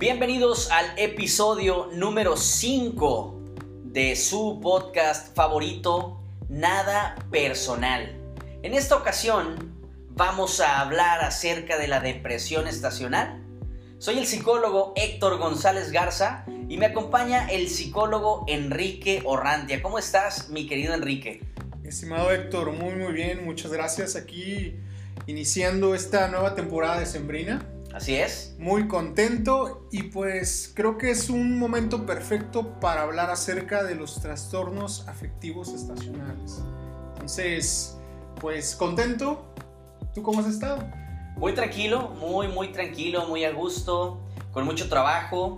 Bienvenidos al episodio número 5 de su podcast favorito, Nada Personal. En esta ocasión vamos a hablar acerca de la depresión estacional. Soy el psicólogo Héctor González Garza y me acompaña el psicólogo Enrique Orrantia. ¿Cómo estás, mi querido Enrique? Estimado Héctor, muy muy bien, muchas gracias. Aquí iniciando esta nueva temporada de Sembrina. Así es. Muy contento y pues creo que es un momento perfecto para hablar acerca de los trastornos afectivos estacionales. Entonces, pues contento. ¿Tú cómo has estado? Muy tranquilo, muy muy tranquilo, muy a gusto, con mucho trabajo,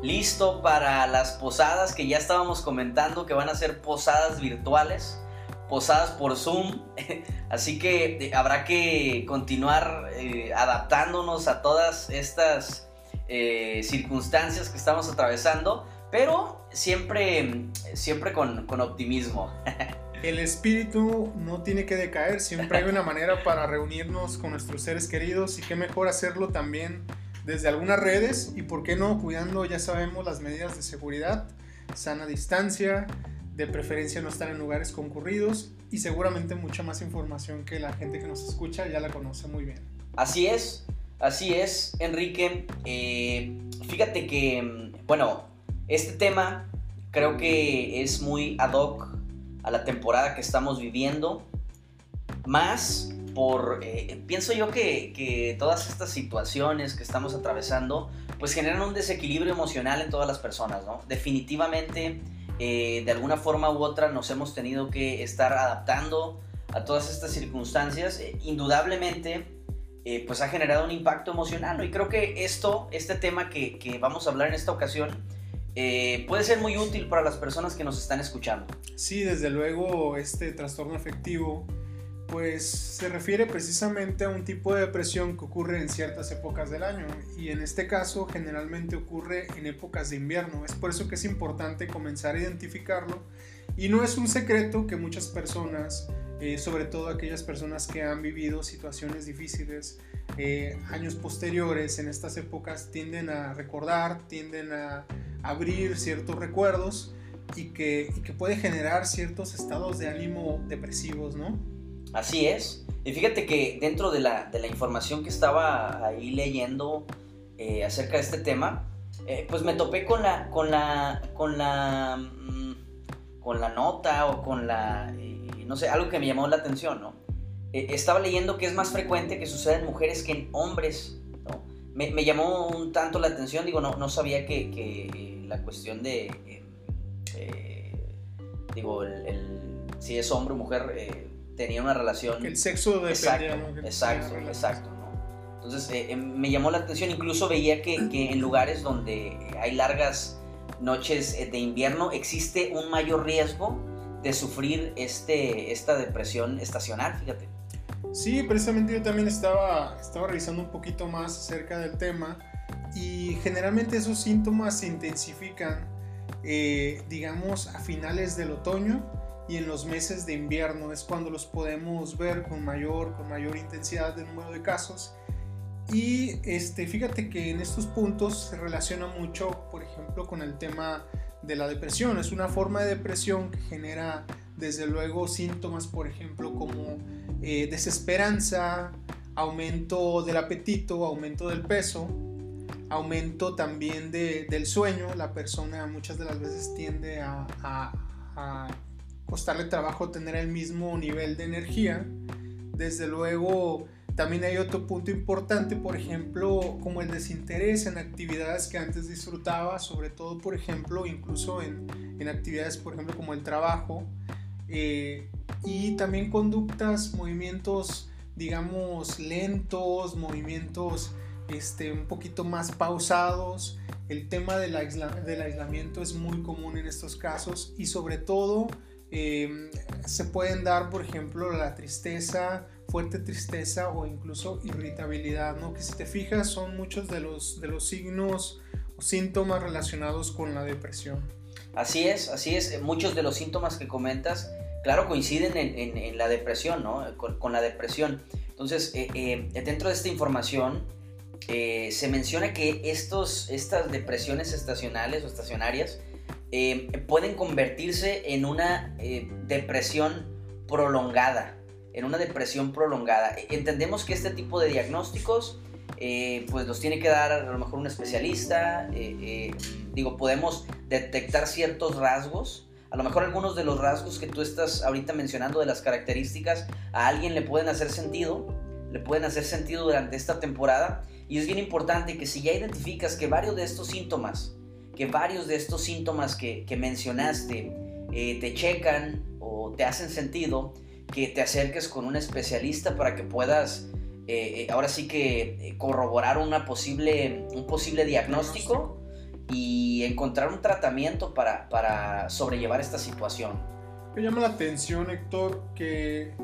listo para las posadas que ya estábamos comentando que van a ser posadas virtuales posadas por Zoom. Así que eh, habrá que continuar eh, adaptándonos a todas estas eh, circunstancias que estamos atravesando, pero siempre, siempre con, con optimismo. El espíritu no tiene que decaer, siempre hay una manera para reunirnos con nuestros seres queridos y qué mejor hacerlo también desde algunas redes y por qué no cuidando, ya sabemos, las medidas de seguridad, sana distancia, de preferencia no estar en lugares concurridos y seguramente mucha más información que la gente que nos escucha ya la conoce muy bien. Así es, así es, Enrique. Eh, fíjate que, bueno, este tema creo que es muy ad hoc a la temporada que estamos viviendo, más por, eh, pienso yo que, que, todas estas situaciones que estamos atravesando, pues generan un desequilibrio emocional en todas las personas, ¿no? Definitivamente eh, de alguna forma u otra nos hemos tenido que estar adaptando a todas estas circunstancias, eh, indudablemente eh, pues ha generado un impacto emocional. Y creo que esto, este tema que, que vamos a hablar en esta ocasión, puede ser muy útil para las personas que nos están escuchando. Sí, desde luego este trastorno afectivo pues se refiere precisamente a un tipo de depresión que ocurre en ciertas épocas del año y en este caso generalmente ocurre en épocas de invierno. Es por eso que es importante comenzar a identificarlo y no es un secreto que muchas personas, eh, sobre todo aquellas personas que han vivido situaciones difíciles eh, años posteriores en estas épocas, tienden a recordar, tienden a abrir ciertos recuerdos y que, y que puede generar ciertos estados de ánimo depresivos, ¿no? Así es. Y fíjate que dentro de la, información que estaba ahí leyendo eh, acerca de este tema, eh, pues me topé con la, con la, con la, mm, con la nota o con la, eh, no sé, algo que me llamó la atención, ¿no? estaba leyendo que es más frecuente que suceda en mujeres que en hombres, ¿no? Me, llamó un tanto la atención, digo, no, no sabía que, la cuestión de, digo, si es hombre o mujer tenía una relación. El sexo de Exacto, exacto, exacto. Entonces eh, eh, me llamó la atención, incluso veía que, en lugares donde hay largas noches eh, de invierno existe un mayor riesgo de sufrir este, esta depresión estacional, fíjate. Sí, precisamente yo también estaba, estaba revisando un poquito más acerca del tema y generalmente esos síntomas se intensifican, digamos, a finales del otoño y en los meses de invierno es cuando los podemos ver con mayor, con mayor intensidad de número de casos. Y este, fíjate que en estos puntos se relaciona mucho, por ejemplo, con el tema de la depresión. Es una forma de depresión que genera, desde luego, síntomas, por ejemplo, como eh, desesperanza, aumento del apetito, aumento del peso, aumento también de, del sueño. La persona muchas de las veces tiende a, a costarle trabajo tener el mismo nivel de energía. Desde luego, también hay otro punto importante, por ejemplo, como el desinterés en actividades que antes disfrutaba, sobre todo, por ejemplo, incluso en, en actividades, por ejemplo, como el trabajo, eh, y también conductas, movimientos, digamos, lentos, movimientos este, un poquito más pausados. El tema del, del aislamiento es muy común en estos casos y sobre todo Em, se pueden dar, por ejemplo, la tristeza, fuerte tristeza o incluso irritabilidad, ¿no? Que si te fijas son muchos de los, de los signos o síntomas relacionados con la depresión. Así es, así es. Muchos de los síntomas que comentas, claro, coinciden en, la depresión, ¿no? Con, con, la depresión. Entonces, eh, eh, dentro de esta información, eh, se menciona que estos, estas depresiones estacionales o estacionarias eh, pueden convertirse en una depresión prolongada, en una depresión prolongada. Entendemos que este tipo de diagnósticos pues los tiene que dar a lo mejor un especialista, digo, podemos detectar ciertos rasgos, a lo mejor algunos de los rasgos que tú estás ahorita mencionando de las características a alguien le pueden hacer sentido, le pueden hacer sentido durante esta temporada. Y es bien importante que si ya identificas que varios de estos síntomas, que varios de estos síntomas que, mencionaste eh, te checan o te hacen sentido, que te acerques con un especialista para que puedas eh, eh, ahora sí que corroborar una posible, un posible diagnóstico y encontrar un tratamiento para, para sobrellevar esta situación. Me llama la atención, Héctor, que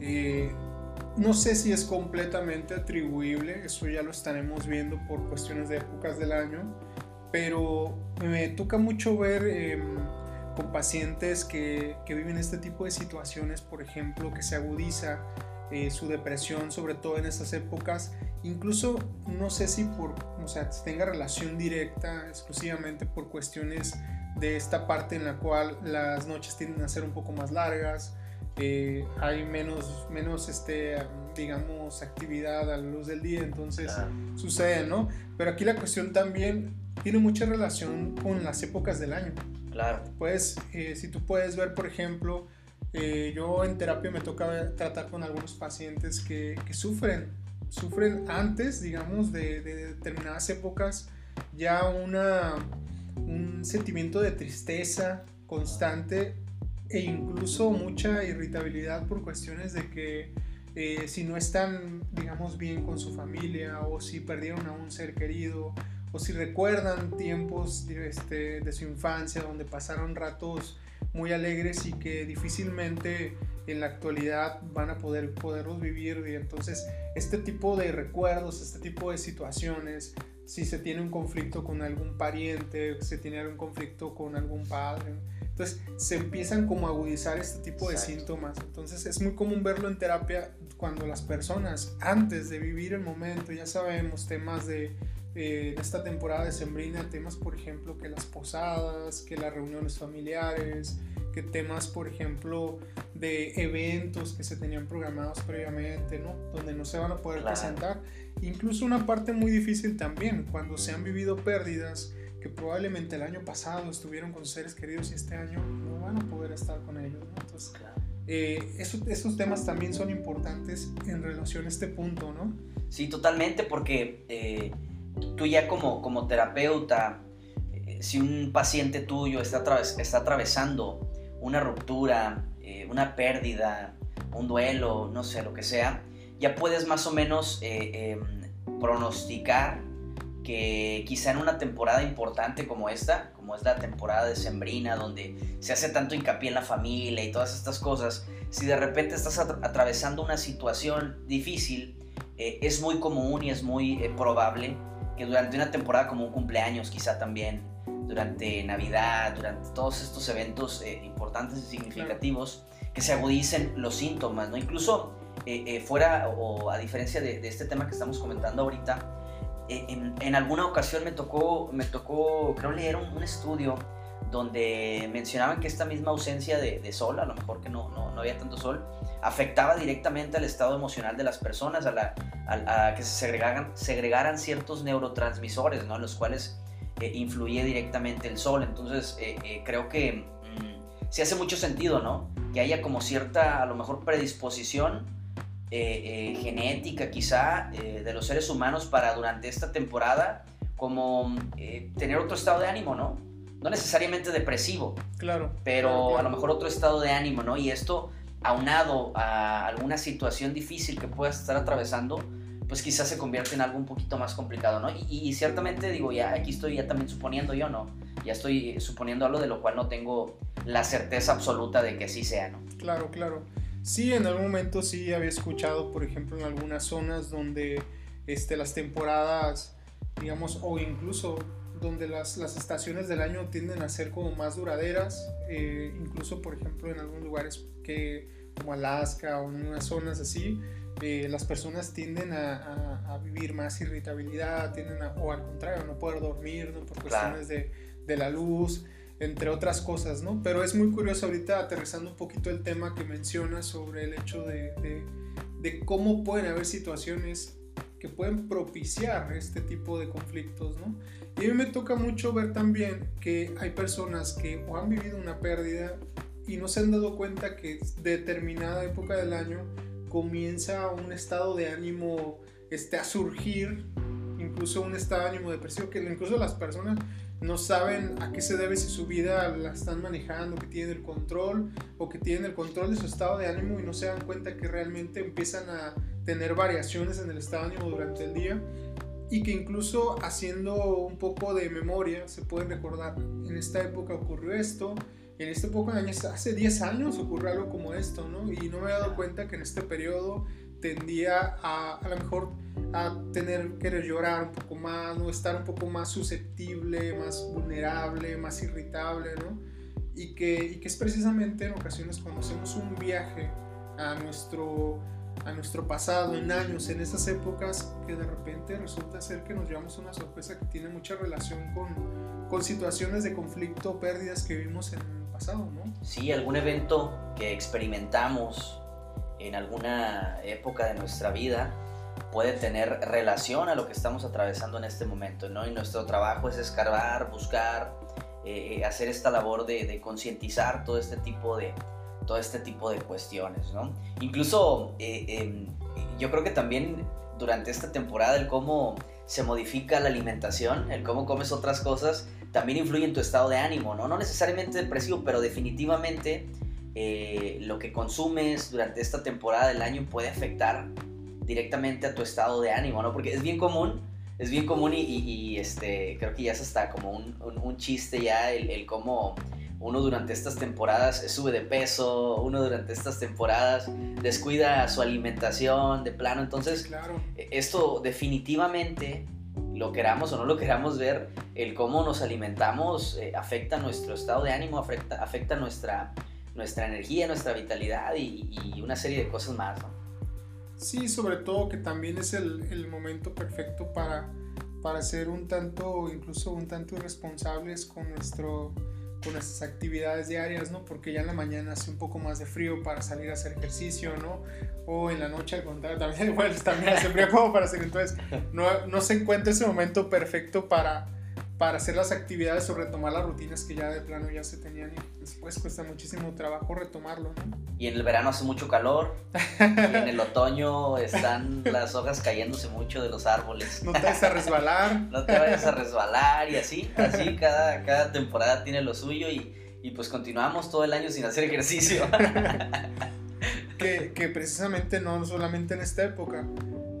eh, no sé si es completamente atribuible, eso ya lo estaremos viendo por cuestiones de épocas del año, pero me toca mucho ver em, con pacientes que, que, viven este tipo de situaciones, por ejemplo, que se agudiza eh, su depresión, sobre todo en estas épocas, Incluso no sé si por, o sea, tenga relación directa exclusivamente por cuestiones de esta parte en la cual las noches tienden a ser un poco más largas, eh, hay menos, menos este, digamos, actividad a la luz del día, entonces sucede, ¿no? Pero aquí la cuestión también tiene mucha relación con las épocas del año. Claro. Pues, eh, si tú puedes ver, por ejemplo, eh, yo en terapia me toca tratar con algunos pacientes que, que sufren sufren antes, digamos, de, determinadas épocas, ya una, un sentimiento de tristeza constante e incluso mucha irritabilidad por cuestiones de que eh, si no están, digamos, bien con su familia o si perdieron a un ser querido o si recuerdan tiempos de, este, de su infancia donde pasaron ratos muy alegres y que difícilmente en la actualidad van a poder poderlos vivir y entonces este tipo de recuerdos, este tipo de situaciones, si se tiene un conflicto con algún pariente, se tiene algún conflicto con algún padre, entonces se empiezan como a agudizar este tipo de síntomas. Entonces es muy común verlo en terapia cuando las personas antes de vivir el momento, ya sabemos temas de eh, en esta temporada de Sembrina temas, por ejemplo, que las posadas, que las reuniones familiares, que temas, por ejemplo, de eventos que se tenían programados previamente, ¿no? Donde no se van a poder presentar. Incluso una parte muy difícil también, cuando se han vivido pérdidas que probablemente el año pasado estuvieron con seres queridos y este año no van a poder estar con ellos, ¿no? Entonces, eh, esos temas también son importantes en relación a este punto, ¿no? Sí, totalmente, porque... Eh, tú ya como, como terapeuta, eh, si un paciente tuyo está, está atravesando una ruptura, eh, una pérdida, un duelo, no sé, lo que sea, ya puedes más o menos eh, em, pronosticar que quizá en una temporada importante como esta, como es la temporada de Sembrina, donde se hace tanto hincapié en la familia y todas estas cosas, si de repente estás atravesando una situación difícil, es muy común y es muy probable que durante una temporada como un cumpleaños quizá también, durante Navidad, durante todos estos eventos eh, importantes y significativos, que se agudicen los síntomas, ¿no? Incluso eh, eh, fuera o a diferencia de, este tema que estamos comentando ahorita, en, en, alguna ocasión me tocó, me tocó creo leer un, un estudio donde mencionaban que esta misma ausencia de, sol, a lo mejor que no, no, había tanto sol, afectaba directamente al estado emocional de las personas, a, la, que se segregaran, ciertos neurotransmisores, ¿no? Los cuales eh, influye directamente el sol. Entonces, eh, eh, creo que mm, sí hace mucho sentido, ¿no? Que haya como cierta, a lo mejor, predisposición genética quizá de los seres humanos para durante esta temporada como tener otro estado de ánimo, ¿no? No necesariamente depresivo, claro, pero a lo mejor otro estado de ánimo, ¿no? Y esto aunado a alguna situación difícil que puedas estar atravesando, pues quizás se convierte en algo un poquito más complicado, ¿no? Y, ciertamente digo, ya aquí estoy ya también suponiendo yo, ¿no? Ya estoy suponiendo algo de lo cual no tengo la certeza absoluta de que así sea, ¿no? Claro, claro. Sí, en algún momento sí había escuchado, por ejemplo, en algunas zonas donde este, las temporadas, digamos, o incluso donde las, las, estaciones del año tienden a ser como más duraderas, eh, incluso por ejemplo en algunos lugares que como Alaska o en unas zonas así, eh, las personas tienden a, a, vivir más irritabilidad, tienden a, o al contrario, no poder dormir ¿no? por cuestiones de, de, la luz, entre otras cosas, ¿no? Pero es muy curioso ahorita aterrizando un poquito el tema que mencionas sobre el hecho de, de, de cómo pueden haber situaciones que pueden propiciar este tipo de conflictos, ¿no? Y a mí me toca mucho ver también que hay personas que o han vivido una pérdida y no se han dado cuenta que determinada época del año comienza un estado de ánimo este, a surgir, incluso un estado de ánimo depresivo, que incluso las personas no saben a qué se debe si su vida la están manejando, que tienen el control o que tienen el control de su estado de ánimo y no se dan cuenta que realmente empiezan a tener variaciones en el estado de ánimo durante el día y que incluso haciendo un poco de memoria se pueden recordar, en esta época ocurrió esto, en de años, hace 10 años ocurrió algo como esto, ¿no? Y no me he dado cuenta que en este periodo tendía a a lo mejor a tener querer llorar un poco más, ¿no? Estar un poco más susceptible, más vulnerable, más irritable, ¿no? Y que, y que es precisamente en ocasiones cuando hacemos un viaje a nuestro a nuestro pasado, en años, en esas épocas, que de repente resulta ser que nos llevamos una sorpresa que tiene mucha relación con, con situaciones de conflicto, pérdidas que vimos en el pasado, ¿no? Sí, algún evento que experimentamos en alguna época de nuestra vida puede tener relación a lo que estamos atravesando en este momento, ¿no? Y nuestro trabajo es escarbar, buscar, eh, hacer esta labor de, de concientizar todo este tipo de, todo este tipo de cuestiones, ¿no? Incluso eh, em, yo creo que también durante esta temporada el cómo se modifica la alimentación, el cómo comes otras cosas, también influye en tu estado de ánimo, ¿no? No necesariamente depresivo, pero definitivamente eh, lo que consumes durante esta temporada del año puede afectar directamente a tu estado de ánimo, ¿no? Porque es bien común, es bien común y, este, creo que ya es hasta como un, un, chiste ya el, el cómo uno durante estas temporadas sube de peso, uno durante estas temporadas descuida su alimentación de plano. Entonces, claro. E, esto definitivamente, lo queramos o no lo queramos ver, el cómo nos alimentamos eh, afecta nuestro estado de ánimo, afecta, afecta nuestra, nuestra energía, nuestra vitalidad y, una serie de cosas más. ¿no? Sí, sobre todo que también es el, momento perfecto para, para ser un tanto, incluso un tanto irresponsables con nuestro con nuestras actividades diarias, ¿no? Porque ya en la mañana hace un poco más de frío para salir a hacer ejercicio, ¿no? O en la noche al contrario, también, igual, también hace frío como para hacer. Entonces, no, no se encuentra ese momento perfecto para, para hacer las actividades o retomar las rutinas que ya de plano ya se tenían y después cuesta muchísimo trabajo retomarlo, ¿no? Y en el verano hace mucho calor y en el otoño están las hojas cayéndose mucho de los árboles. No te vayas a resbalar. no te vayas a resbalar y así, así cada, cada temporada tiene lo suyo y, y pues continuamos todo el año sin hacer ejercicio. que, que precisamente no solamente en esta época,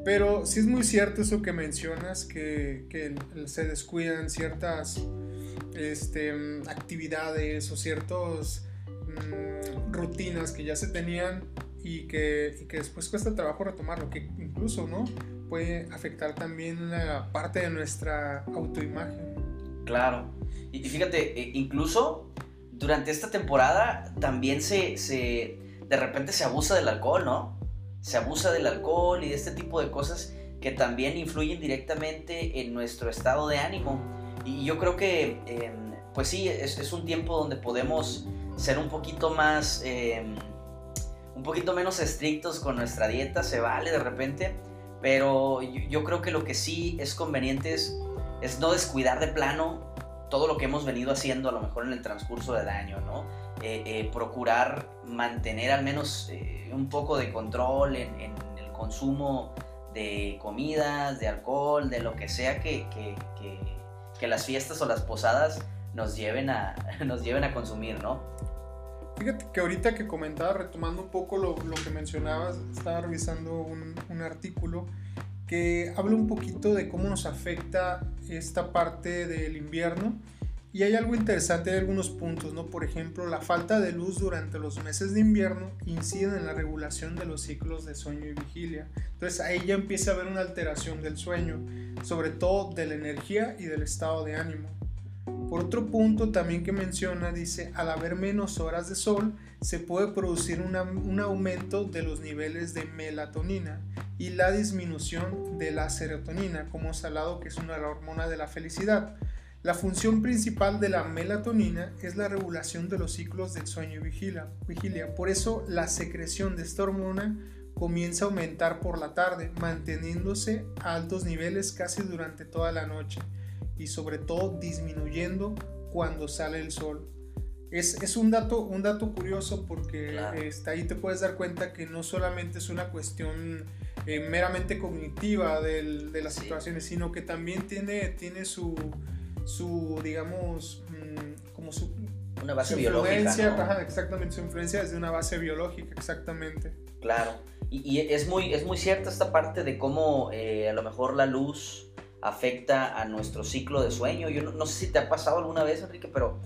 pero sí es muy cierto eso que mencionas, que, se descuidan ciertas este, actividades o ciertas mm, rutinas que ya se tenían y que, después cuesta trabajo retomarlo, que incluso ¿no? puede afectar también la parte de nuestra autoimagen. Claro, y, fíjate, e, incluso durante esta temporada también se, de repente se abusa del alcohol, ¿no? Se abusa del alcohol y de este tipo de cosas que también influyen directamente en nuestro estado de ánimo. Y yo creo que, em, pues sí, es, un tiempo donde podemos ser un poquito más, em, un poquito menos estrictos con nuestra dieta, se vale de repente, pero yo, creo que lo que sí es conveniente es, es no descuidar de plano todo lo que hemos venido haciendo a lo mejor en el transcurso del año, ¿no? Eh, eh, procurar mantener al menos eh, un poco de control en, el consumo de comidas, de alcohol, de lo que sea que, que, las fiestas o las posadas nos lleven a, nos lleven a consumir, ¿no? Fíjate que ahorita que comentaba, retomando un poco lo, lo que mencionabas, estaba revisando un, un, artículo que habla un poquito de cómo nos afecta esta parte del invierno y hay algo interesante, hay algunos puntos, ¿no? Por ejemplo, la falta de luz durante los meses de invierno incide en la regulación de los ciclos de sueño y vigilia. Entonces ahí ya empieza a haber una alteración del sueño, sobre todo de la energía y del estado de ánimo. Por otro punto también que menciona, dice, al haber menos horas de sol, se puede producir un aumento de los niveles de melatonina y la disminución de la serotonina, como salado que es una hormona de la felicidad. La función principal de la melatonina es la regulación de los ciclos del sueño y vigilia. vigilia. Por eso la secreción de esta hormona comienza a aumentar por la tarde, manteniéndose a altos niveles casi durante toda la noche y sobre todo disminuyendo cuando sale el sol. Es, un, dato, un dato curioso porque está, ahí te puedes dar cuenta que no solamente es una cuestión eh, meramente cognitiva de las situaciones, sino que también tiene, tiene su, su digamos, mm, como su... Una base biológica. exactamente, su influencia es de una base biológica, exactamente. Claro, y, es, muy, es muy cierta esta parte de cómo eh, a lo mejor la luz afecta a nuestro ciclo de sueño. Yo no, sé si te ha pasado alguna vez, Enrique, pero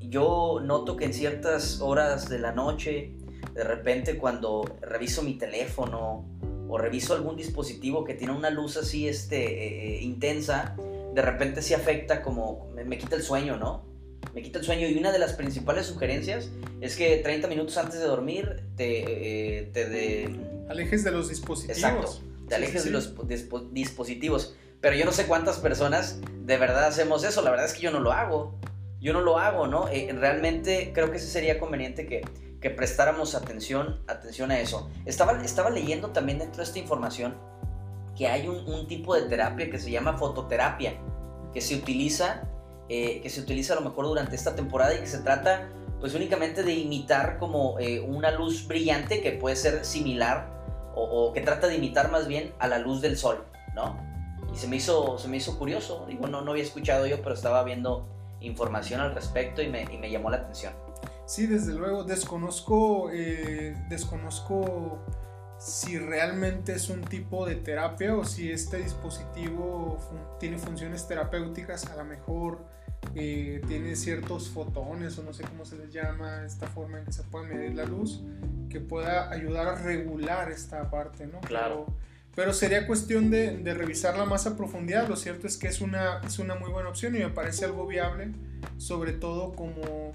yo noto que en ciertas horas de la noche, de repente cuando reviso mi teléfono o reviso algún dispositivo que tiene una luz así este, eh, intensa, de repente sí afecta como, me, quita el sueño, ¿no? Me quita el sueño y una de las principales sugerencias es que 30 minutos antes de dormir te, eh, te de... alejes de los dispositivos. Exacto, te alejes de los dispositivos. Pero yo no sé cuántas personas de verdad hacemos eso. La verdad es que yo no lo hago. Yo no lo hago, ¿no? Eh, realmente creo que sí sería conveniente que, que prestáramos atención, atención a eso. Estaba, estaba leyendo también dentro de esta información que hay un, tipo de terapia que se llama fototerapia, que se utiliza, eh, que se utiliza a lo mejor durante esta temporada y que se trata pues únicamente de imitar como eh, una luz brillante que puede ser similar o, o, que trata de imitar más bien a la luz del sol, ¿no? y se me hizo, se me hizo curioso. Digo, no, no había escuchado yo, pero estaba viendo información al respecto y me, y me llamó la atención. Sí, desde luego, desconozco, eh, desconozco si realmente es un tipo de terapia o si este dispositivo tiene funciones terapéuticas, a lo mejor eh, tiene ciertos fotones o no sé cómo se les llama, esta forma en que se puede medir la luz, que pueda ayudar a regular esta parte, ¿no? Claro. Pero sería cuestión de, revisarla más a profundidad. Lo cierto es que es una, es una muy buena opción y me parece algo viable, sobre todo como,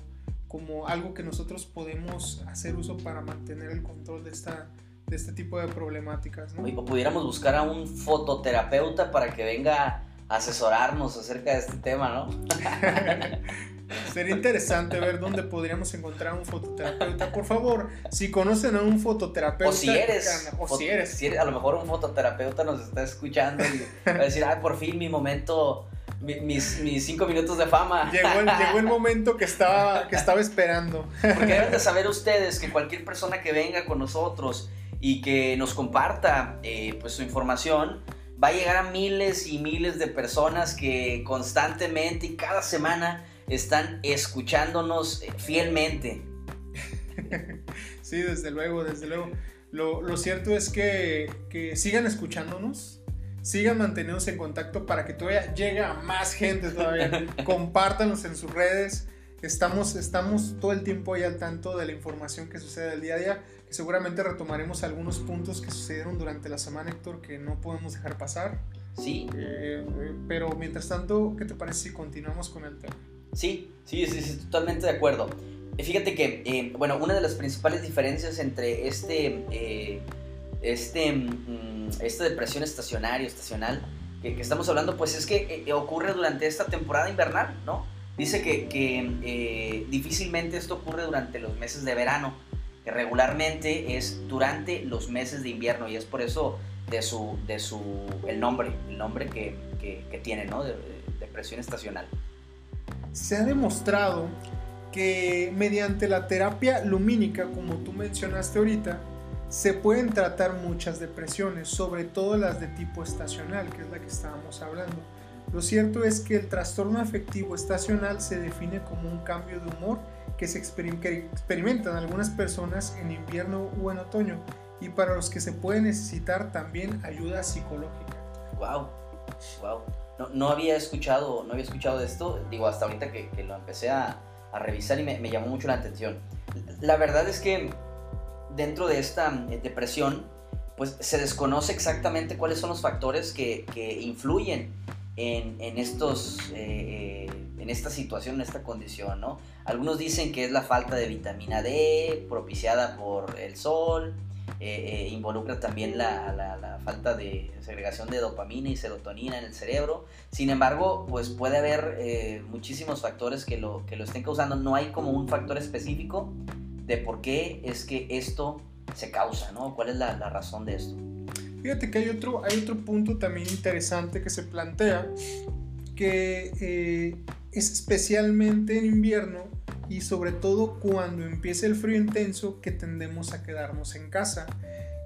como algo que nosotros podemos hacer uso para mantener el control de, esta, de este tipo de problemáticas. ¿no? O pudiéramos buscar a un fototerapeuta para que venga a asesorarnos acerca de este tema, ¿no? Sería interesante ver dónde podríamos encontrar un fototerapeuta. Por favor, si conocen a un fototerapeuta. O si eres. O si eres. a lo mejor un fototerapeuta nos está escuchando y va a decir, ay, por fin mi momento. Mis, mis cinco minutos de fama. Llegó el, llegó el momento que estaba, que estaba esperando. Porque deben de saber ustedes que cualquier persona que venga con nosotros y que nos comparta eh, pues, su información, va a llegar a miles y miles de personas que constantemente y cada semana están escuchándonos eh, fielmente. Sí, desde luego, desde luego. Lo, cierto es que, sigan escuchándonos, sigan manteniéndose en contacto para que todavía llegue a más gente todavía. Compártanos en sus redes. Estamos, estamos todo el tiempo ahí al tanto de la información que sucede el día a día. Que seguramente retomaremos algunos puntos que sucedieron durante la semana, Héctor, que no podemos dejar pasar. Sí. Eh, eh, pero mientras tanto, ¿qué te parece si continuamos con el tema? Sí, sí, sí, sí, totalmente de acuerdo. Eh, fíjate que, eh, bueno, una de las principales diferencias entre este, eh, este, mm, esta depresión estacionaria, estacional, que, estamos hablando, pues es que ocurre durante esta temporada invernal, ¿no? Dice que, que difícilmente esto ocurre durante los meses de verano, que regularmente es durante los meses de invierno y es por eso de su, de su, el nombre, el nombre que, que tiene, ¿no? de depresión estacional se ha demostrado que mediante la terapia lumínica, como tú mencionaste ahorita, se pueden tratar muchas depresiones, sobre todo las de tipo estacional, que es la que estábamos hablando. Lo cierto es que el trastorno afectivo estacional se define como un cambio de humor que se experimentan algunas personas en invierno o en otoño y para los que se puede necesitar también ayuda psicológica. Wow, wow no, había escuchado, no había escuchado de esto, digo, hasta ahorita que, lo empecé a, revisar y me, llamó mucho la atención. La verdad es que dentro de esta eh, depresión, pues se desconoce exactamente cuáles son los factores que, influyen en, estos, eh, eh, en en esta situación, en esta condición, ¿no? Algunos dicen que es la falta de vitamina D propiciada por el sol, eh, eh, involucra también la, la, falta de segregación de dopamina y serotonina en el cerebro. Sin embargo, pues puede haber eh, muchísimos factores que lo, que lo estén causando. No hay como un factor específico de por qué es que esto se causa, ¿no? ¿Cuál es la, la razón de esto? Fíjate que hay otro, hay otro punto también interesante que se plantea, que es especialmente en invierno y sobre todo cuando empieza el frío intenso que tendemos a quedarnos en casa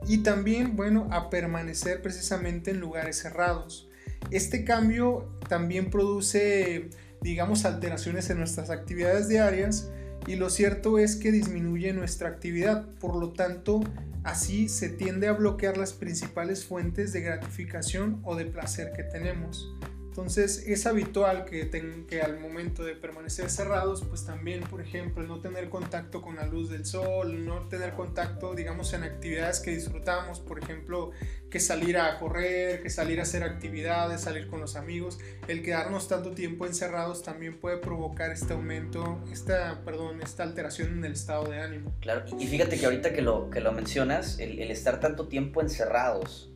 y también, bueno, a permanecer precisamente en lugares cerrados. Este cambio también produce, digamos, alteraciones en nuestras actividades diarias y lo cierto es que disminuye nuestra actividad, por lo tanto, así se tiende a bloquear las principales fuentes de gratificación o de placer que tenemos. Entonces es habitual que, que al momento de permanecer cerrados, pues también, por ejemplo, no tener contacto con la luz del sol, no tener contacto, digamos, en actividades que disfrutamos, por ejemplo, que salir a correr, que salir a hacer actividades, salir con los amigos. El quedarnos tanto tiempo encerrados también puede provocar este aumento, esta, perdón, esta alteración en el estado de ánimo. Claro, y fíjate que ahorita que lo, que lo mencionas, el, el estar tanto tiempo encerrados,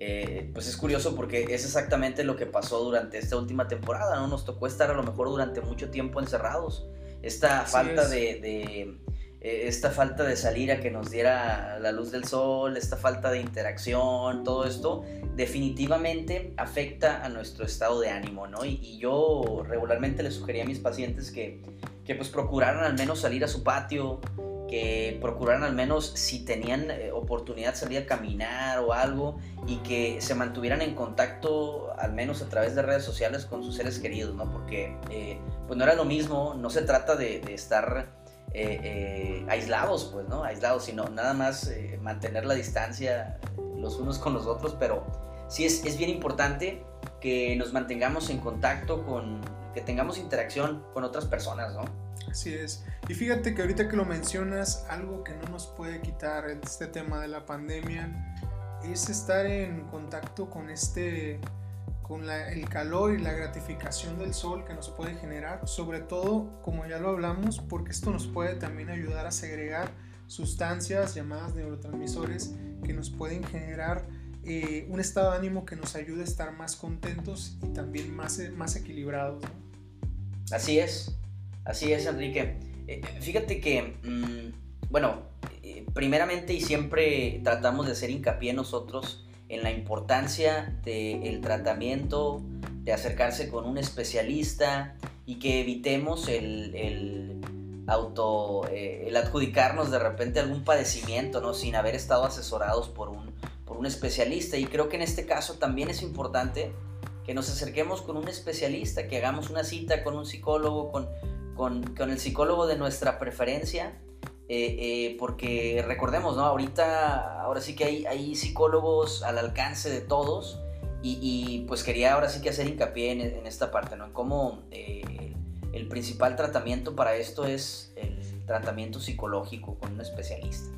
eh, pues es curioso porque es exactamente lo que pasó durante esta última temporada, ¿no? Nos tocó estar a lo mejor durante mucho tiempo encerrados. Esta falta de, eh, esta falta de salir a que nos diera la luz del sol, esta falta de interacción, todo esto definitivamente afecta a nuestro estado de ánimo, ¿no? Y, yo regularmente le sugería a mis pacientes que, que pues procuraran al menos salir a su patio, que procuraran al menos si tenían eh, oportunidad salir a caminar o algo y que se mantuvieran en contacto al menos a través de redes sociales con sus seres queridos, ¿no? Porque eh, pues no era lo mismo, no se trata de, estar eh, aislados, pues, ¿no? Aislados, sino nada más mantener la distancia los unos con los otros, pero sí es, es bien importante que nos mantengamos en contacto con, que tengamos interacción con otras personas, ¿no? Así es. Y fíjate que ahorita que lo mencionas, algo que no nos puede quitar este tema de la pandemia es estar en contacto con este con el calor y la gratificación del sol que nos puede generar, sobre todo, como ya lo hablamos, porque esto nos puede también ayudar a segregar sustancias llamadas neurotransmisores que nos pueden generar eh, un estado de ánimo que nos ayude a estar más contentos y también más, más equilibrados. Así es. Así es, Enrique. Eh, fíjate que, mm, bueno, eh, primeramente y siempre tratamos de hacer hincapié nosotros en la importancia del tratamiento, de acercarse con un especialista y que evitemos el, auto, eh, el adjudicarnos de repente algún padecimiento, ¿no? Sin haber estado asesorados por un, por un especialista. Y creo que en este caso también es importante que nos acerquemos con un especialista, que hagamos una cita con un psicólogo, con, con, el psicólogo de nuestra preferencia, eh, eh, porque recordemos, ¿no? Ahorita, ahora sí que hay, hay psicólogos al alcance de todos y, pues quería ahora sí que hacer hincapié en, esta parte, ¿no? En cómo eh, el principal tratamiento para esto es el tratamiento psicológico con un especialista.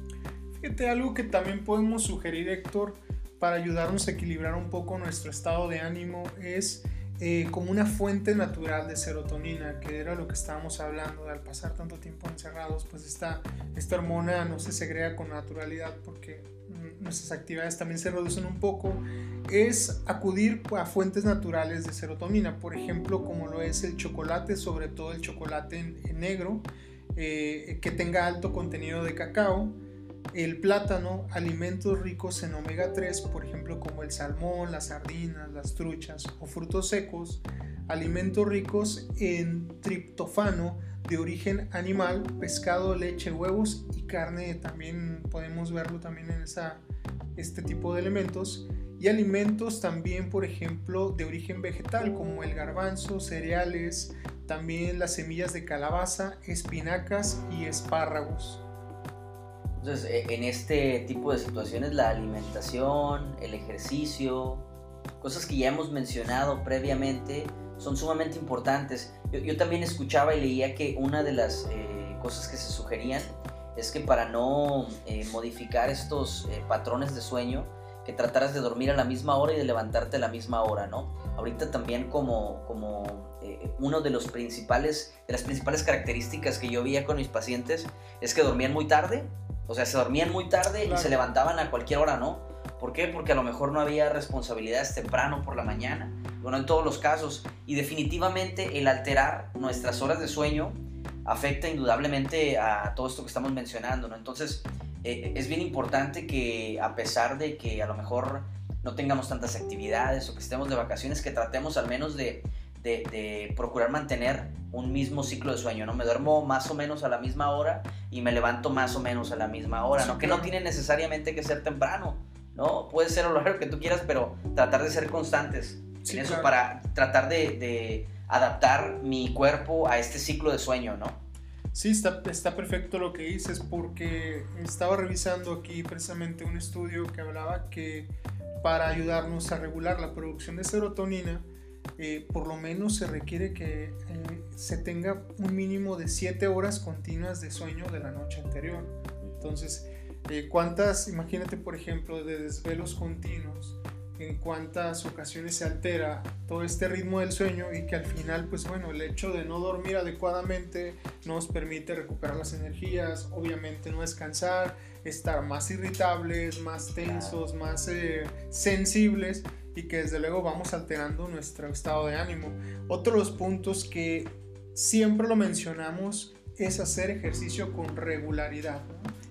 Fíjate, algo que también podemos sugerir, Héctor, para ayudarnos a equilibrar un poco nuestro estado de ánimo es eh, como una fuente natural de serotonina, que era lo que estábamos hablando, al pasar tanto tiempo encerrados, pues esta, esta hormona no se segrega con naturalidad porque nuestras actividades también se reducen un poco, es acudir a fuentes naturales de serotonina, por ejemplo, como lo es el chocolate, sobre todo el chocolate negro, eh, que tenga alto contenido de cacao, el plátano, alimentos ricos en omega 3, por ejemplo como el salmón, las sardinas, las truchas o frutos secos, alimentos ricos en triptofano de origen animal, pescado, leche, huevos y carne, también podemos verlo también en esa, este tipo de elementos, y alimentos también, por ejemplo, de origen vegetal como el garbanzo, cereales, también las semillas de calabaza, espinacas y espárragos. Entonces, e, en este tipo de situaciones, la alimentación, el ejercicio, cosas que ya hemos mencionado previamente, son sumamente importantes. Yo, también escuchaba y leía que una de las eh, cosas que se sugerían es que para no eh, modificar estos eh, patrones de sueño, que trataras de dormir a la misma hora y de levantarte a la misma hora, ¿no? Ahorita también como, como eh, uno de los principales, de las principales características que yo veía con mis pacientes es que dormían muy tarde, o sea, se dormían muy tarde y se levantaban a cualquier hora, ¿no? ¿Por qué? Porque a lo mejor no había responsabilidades temprano por la mañana, bueno, en todos los casos, y definitivamente el alterar nuestras horas de sueño afecta indudablemente a todo esto que estamos mencionando, ¿no? Entonces, eh, es bien importante que a pesar de que a lo mejor no tengamos tantas actividades o que estemos de vacaciones, que tratemos al menos de, de, procurar mantener un mismo ciclo de sueño, ¿no? Me duermo más o menos a la misma hora y me levanto más o menos a la misma hora, ¿no? Que no tiene necesariamente que ser temprano, ¿no? Puede ser a lo largo que tú quieras, pero tratar de ser constantes en eso para tratar de, de adaptar mi cuerpo a este ciclo de sueño, ¿no? Sí, está, está perfecto lo que dices porque estaba revisando aquí precisamente un estudio que hablaba que para ayudarnos a regular la producción de serotonina, eh, por lo menos se requiere que eh, se tenga un mínimo de 7 horas continuas de sueño de la noche anterior. Entonces, eh, ¿cuántas, imagínate por ejemplo, de desvelos continuos? En cuántas ocasiones se altera todo este ritmo del sueño y que al final, pues bueno, el hecho de no dormir adecuadamente nos permite recuperar las energías, obviamente no descansar, estar más irritables, más tensos, más eh, sensibles y que desde luego vamos alterando nuestro estado de ánimo. Otro de los puntos que siempre lo mencionamos es hacer ejercicio con regularidad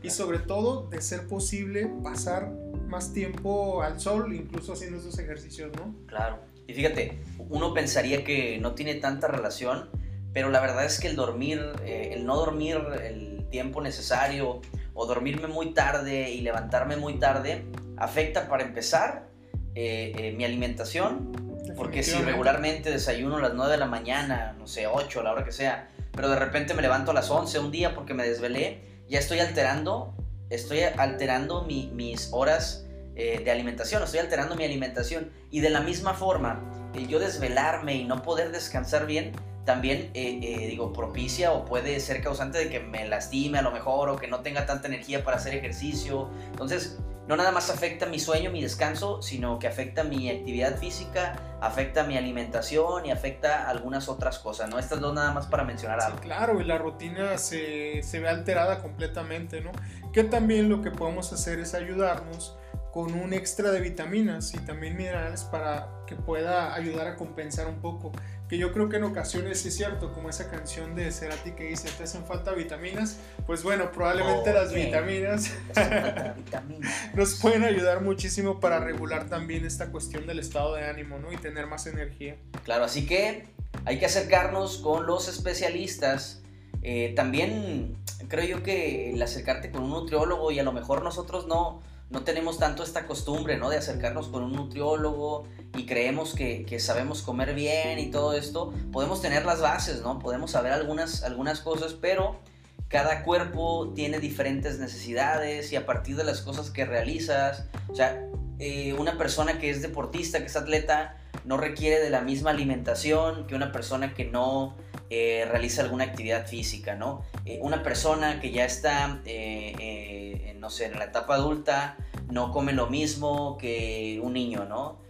y sobre todo de ser posible pasar más tiempo al sol, incluso haciendo esos ejercicios, ¿no? Claro. Y fíjate, uno pensaría que no tiene tanta relación, pero la verdad es que el dormir, eh, el no dormir el tiempo necesario o dormirme muy tarde y levantarme muy tarde, afecta para empezar eh, eh, mi alimentación, porque si regularmente desayuno a las 9 de la mañana, no sé, 8, a la hora que sea, pero de repente me levanto a las 11 un día porque me desvelé, ya estoy alterando estoy alterando mis horas eh, de alimentación, estoy alterando mi alimentación. Y de la misma forma, yo desvelarme y no poder descansar bien, también, eh, eh, digo, propicia o puede ser causante de que me lastime a lo mejor o que no tenga tanta energía para hacer ejercicio. Entonces, no nada más afecta mi sueño, mi descanso, sino que afecta mi actividad física, afecta mi alimentación y afecta algunas otras cosas, ¿no? Estas dos nada más para mencionar algo. claro, y la rutina se, se ve alterada completamente, ¿no? Que también lo que podemos hacer es ayudarnos con un extra de vitaminas y también minerales para que pueda ayudar a compensar un poco. Que yo creo que en ocasiones es cierto, como esa canción de Cerati que dice, te hacen falta vitaminas, pues bueno, probablemente las vitaminas, nos pueden ayudar muchísimo para regular también esta cuestión del estado de ánimo, ¿no? Y tener más energía. Claro, así que hay que acercarnos con los especialistas. Eh, también creo yo que el acercarte con un nutriólogo y a lo mejor nosotros no no tenemos tanto esta costumbre, ¿no? De acercarnos con un nutriólogo y creemos que, sabemos comer bien y todo esto. Podemos tener las bases, ¿no? Podemos saber algunas, algunas cosas, pero cada cuerpo tiene diferentes necesidades y a partir de las cosas que realizas, o sea, eh, una persona que es deportista, que es atleta, no requiere de la misma alimentación que una persona que no eh, realiza alguna actividad física, ¿no? Eh, una persona que ya está, eh, no sé, en la etapa adulta, no come lo mismo que un niño, ¿no?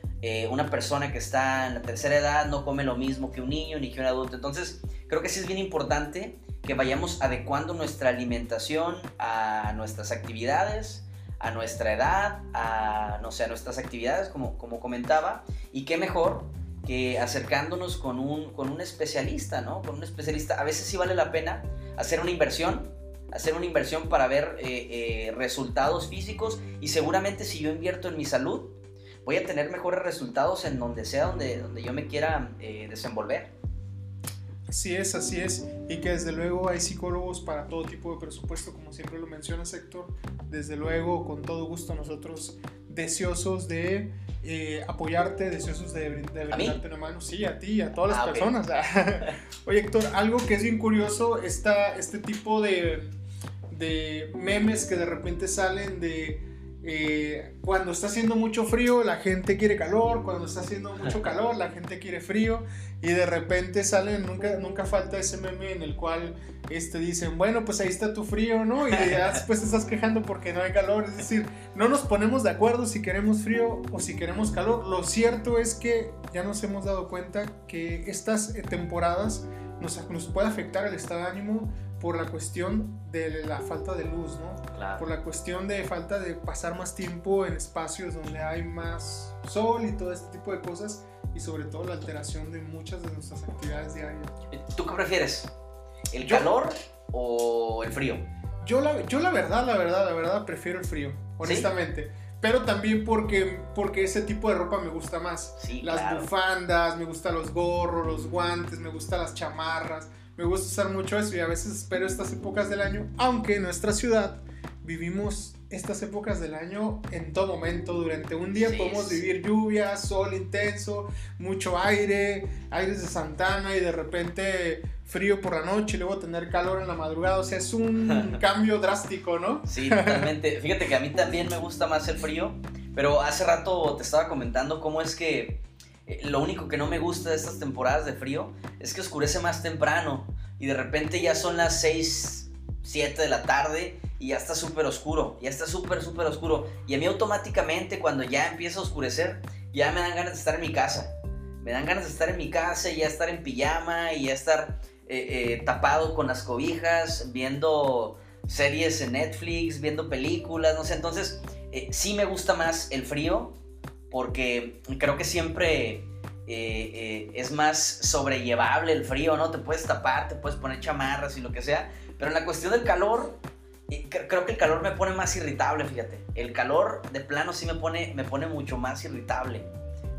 una persona que está en la tercera edad no come lo mismo que un niño ni que un adulto. Entonces, creo que sí es bien importante que vayamos adecuando nuestra alimentación a nuestras actividades, a nuestra edad, a, no sé, a nuestras actividades, como, como comentaba, y qué mejor que acercándonos con un, con un especialista, ¿no? Con un especialista, a veces sí vale la pena hacer una inversión, hacer una inversión para ver eh, eh, resultados físicos y seguramente si yo invierto en mi salud, voy a tener mejores resultados en donde sea donde, donde yo me quiera eh, desenvolver. Así es, así es. Y que desde luego hay psicólogos para todo tipo de presupuesto, como siempre lo menciona Héctor. Desde luego, con todo gusto nosotros deseosos de eh, apoyarte, deseosos de, de brindarte una mano. Sí, a ti, a todas las ah, personas. Oye, Héctor, algo que es bien curioso, está este tipo de, de memes que de repente salen de eh, cuando está haciendo mucho frío, la gente quiere calor. Cuando está haciendo mucho calor, la gente quiere frío. Y de repente salen, nunca, nunca falta ese meme en el cual este, dicen, bueno, pues ahí está tu frío, ¿no? Y ya después te estás quejando porque no hay calor. Es decir, no nos ponemos de acuerdo si queremos frío o si queremos calor. Lo cierto es que ya nos hemos dado cuenta que estas temporadas nos, nos puede afectar el estado de ánimo por la cuestión de la falta de luz, ¿no? Por la cuestión de falta de pasar más tiempo en espacios donde hay más sol y todo este tipo de cosas y sobre todo la alteración de muchas de nuestras actividades diarias. ¿Tú qué prefieres? ¿El calor o el frío? Yo la, yo la verdad, la verdad, la verdad prefiero el frío, honestamente. Pero también porque, porque ese tipo de ropa me gusta más. las bufandas, me gustan los gorros, los guantes, me gustan las chamarras me gusta usar mucho eso y a veces espero estas épocas del año, aunque en nuestra ciudad vivimos estas épocas del año en todo momento. Durante un día podemos vivir lluvia, sol intenso, mucho aire, aires de Santana y de repente frío por la noche y luego tener calor en la madrugada. O sea, es un cambio drástico, ¿no? Sí, totalmente. Fíjate que a mí también me gusta más el frío, pero hace rato te estaba comentando cómo es que lo único que no me gusta de estas temporadas de frío es que oscurece más temprano y de repente ya son las 6, 7 de la tarde y ya está súper oscuro, ya está súper, súper oscuro. Y a mí automáticamente cuando ya empieza a oscurecer, ya me dan ganas de estar en mi casa. Me dan ganas de estar en mi casa y ya estar en pijama y ya estar eh, eh, tapado con las cobijas, viendo series en Netflix, viendo películas, no sé. Entonces, sí me gusta más el frío porque creo que siempre eh, eh, es más sobrellevable el frío, ¿no? Te puedes tapar, te puedes poner chamarras y lo que sea, pero en la cuestión del calor, eh, creo que el calor me pone más irritable, fíjate. El calor de plano sí me pone, me pone mucho más irritable.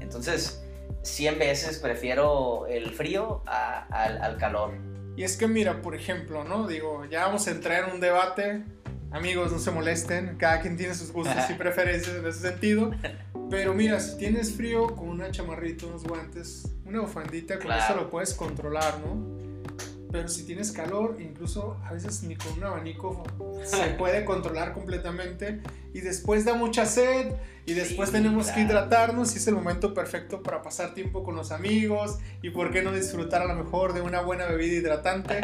Entonces, 100 veces prefiero el frío al, al calor. Y es que mira, por ejemplo, ¿no? Digo, ya vamos a entrar en un debate amigos, no se molesten, cada quien tiene sus gustos y preferencias en ese sentido. Pero mira, si tienes frío, con una chamarrita, unos guantes, una bufandita, con eso lo puedes controlar, ¿no? Pero si tienes calor, incluso a veces ni con un abanico se puede controlar completamente. Y después da mucha sed, y después tenemos que hidratarnos, y es el momento perfecto para pasar tiempo con los amigos. Y por qué no disfrutar a lo mejor de una buena bebida hidratante.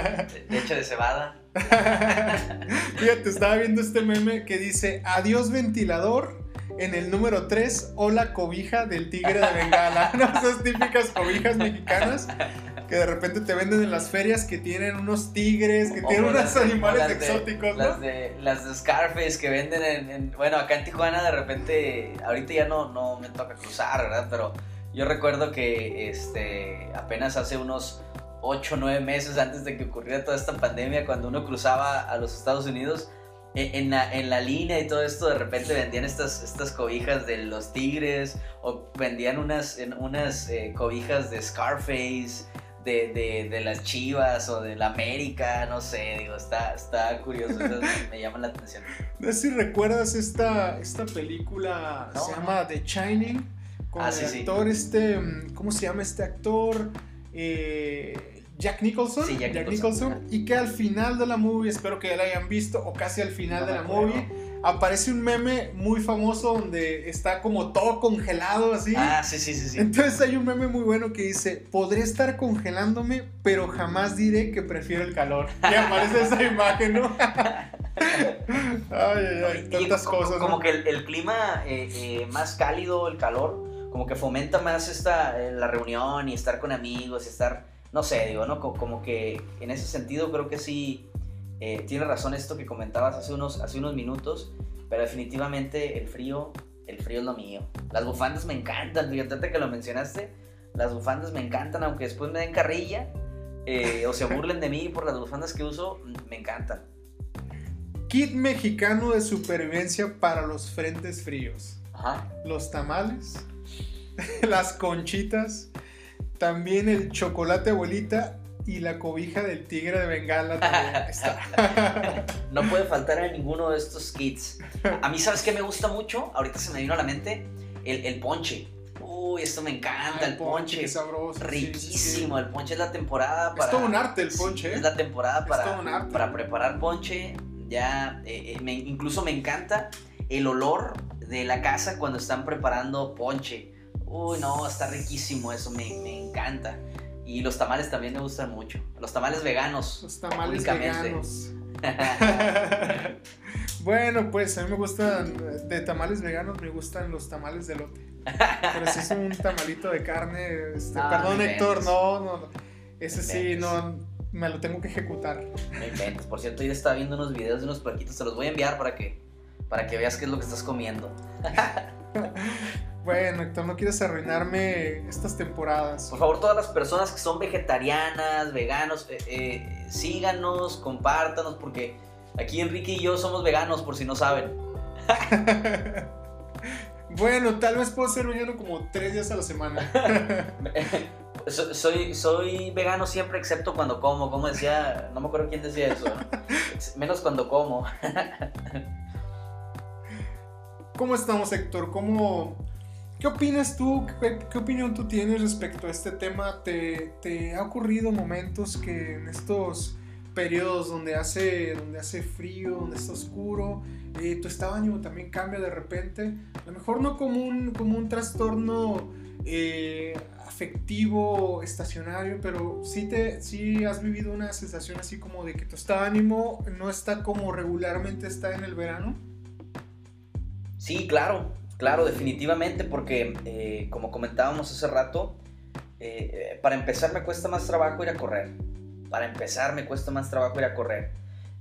Leche de cebada. Fíjate, estaba viendo este meme que dice: Adiós ventilador en el número 3, o la cobija del tigre de Bengala. Esas típicas cobijas mexicanas que de repente te venden en las ferias que tienen unos tigres, que tienen unos animales exóticos, Las de, las de Scarface que venden en, Bueno, acá en Tijuana de repente, ahorita ya no, no me toca cruzar, ¿verdad? Pero yo recuerdo que este, apenas hace unos 8 o 9 meses antes de que ocurriera toda esta pandemia, cuando uno cruzaba a los Estados Unidos, en la, en la, línea y todo esto, de repente vendían estas, estas cobijas de los tigres o vendían unas, unas eh, cobijas de Scarface, de, de, de, las chivas o de la América, no sé, digo, está, está curioso, me llama la atención. No sé si recuerdas esta, esta película, se llama The Shining, con ah, el actor este, ¿cómo se llama este actor? Eh, Jack Nicholson, Jack, Nicholson, y que al final de la movie, espero que ya la hayan visto, o casi al final de la movie, aparece un meme muy famoso donde está como todo congelado así. Ah, sí, sí, sí, sí. Entonces hay un meme muy bueno que dice, podré estar congelándome, pero jamás diré que prefiero el calor. Y aparece esa imagen, ¿no? ay, ay, ay, tantas cosas. Como que el, clima eh, eh, más cálido, el calor, como que fomenta más esta, eh, la reunión y estar con amigos y estar no sé, digo, ¿no? Como que en ese sentido creo que sí eh, tiene razón esto que comentabas hace unos, hace unos minutos, pero definitivamente el frío, el frío es lo mío. Las bufandas me encantan, fíjate que lo mencionaste, las bufandas me encantan, aunque después me den carrilla eh, o se burlen de mí por las bufandas que uso, me encantan. Kit mexicano de supervivencia para los frentes fríos. Ajá. Los tamales, las conchitas, también el chocolate abuelita y la cobija del tigre de Bengala también está. no puede faltar en ninguno de estos kits. A mí, ¿sabes qué me gusta mucho? Ahorita se me vino a la mente el, ponche. Uy, esto me encanta, ah, el, ponche. Qué sabroso. Riquísimo, el ponche es la temporada para... Es todo un arte el ponche. es ¿eh? la temporada para, para preparar ponche. Ya, eh, eh, incluso me encanta el olor de la casa cuando están preparando ponche. Uy, no, está riquísimo eso, me, me encanta. Y los tamales también me gustan mucho. Los tamales veganos. Los tamales veganos. bueno, pues a mí me gustan, de tamales veganos me gustan los tamales de lote. Pero si es un tamalito de carne, este, perdón Héctor, no, no, ese sí, no, me lo tengo que ejecutar. Me inventes. Por cierto, yo estaba viendo unos videos de unos plaquitos, te los voy a enviar para que, para que veas qué es lo que estás comiendo. Bueno, Héctor, no quieres arruinarme estas temporadas. Por favor, todas las personas que son vegetarianas, veganos, eh, eh, síganos, compártanos, porque aquí Enrique y yo somos veganos, por si no saben. bueno, tal vez puedo ser vegano como tres días a la semana. soy, soy vegano siempre, excepto cuando como. Como decía, no me acuerdo quién decía eso. Menos cuando como. ¿Cómo estamos, Héctor? ¿Cómo, ¿Qué opinas tú? ¿Qué, opinión tú tienes respecto a este tema? ¿Te, ¿Te, ha ocurrido momentos que en estos periodos donde hace, donde hace frío, donde está oscuro, eh, tu estado de ánimo también cambia de repente? A lo mejor no como un, como un trastorno eh, afectivo, estacionario, pero sí, te, sí has vivido una sensación así como de que tu estado de ánimo no está como regularmente está en el verano. Sí, claro, Claro, definitivamente, porque eh, como comentábamos hace rato, eh, para empezar me cuesta más trabajo ir a correr. Para empezar me cuesta más trabajo ir a correr.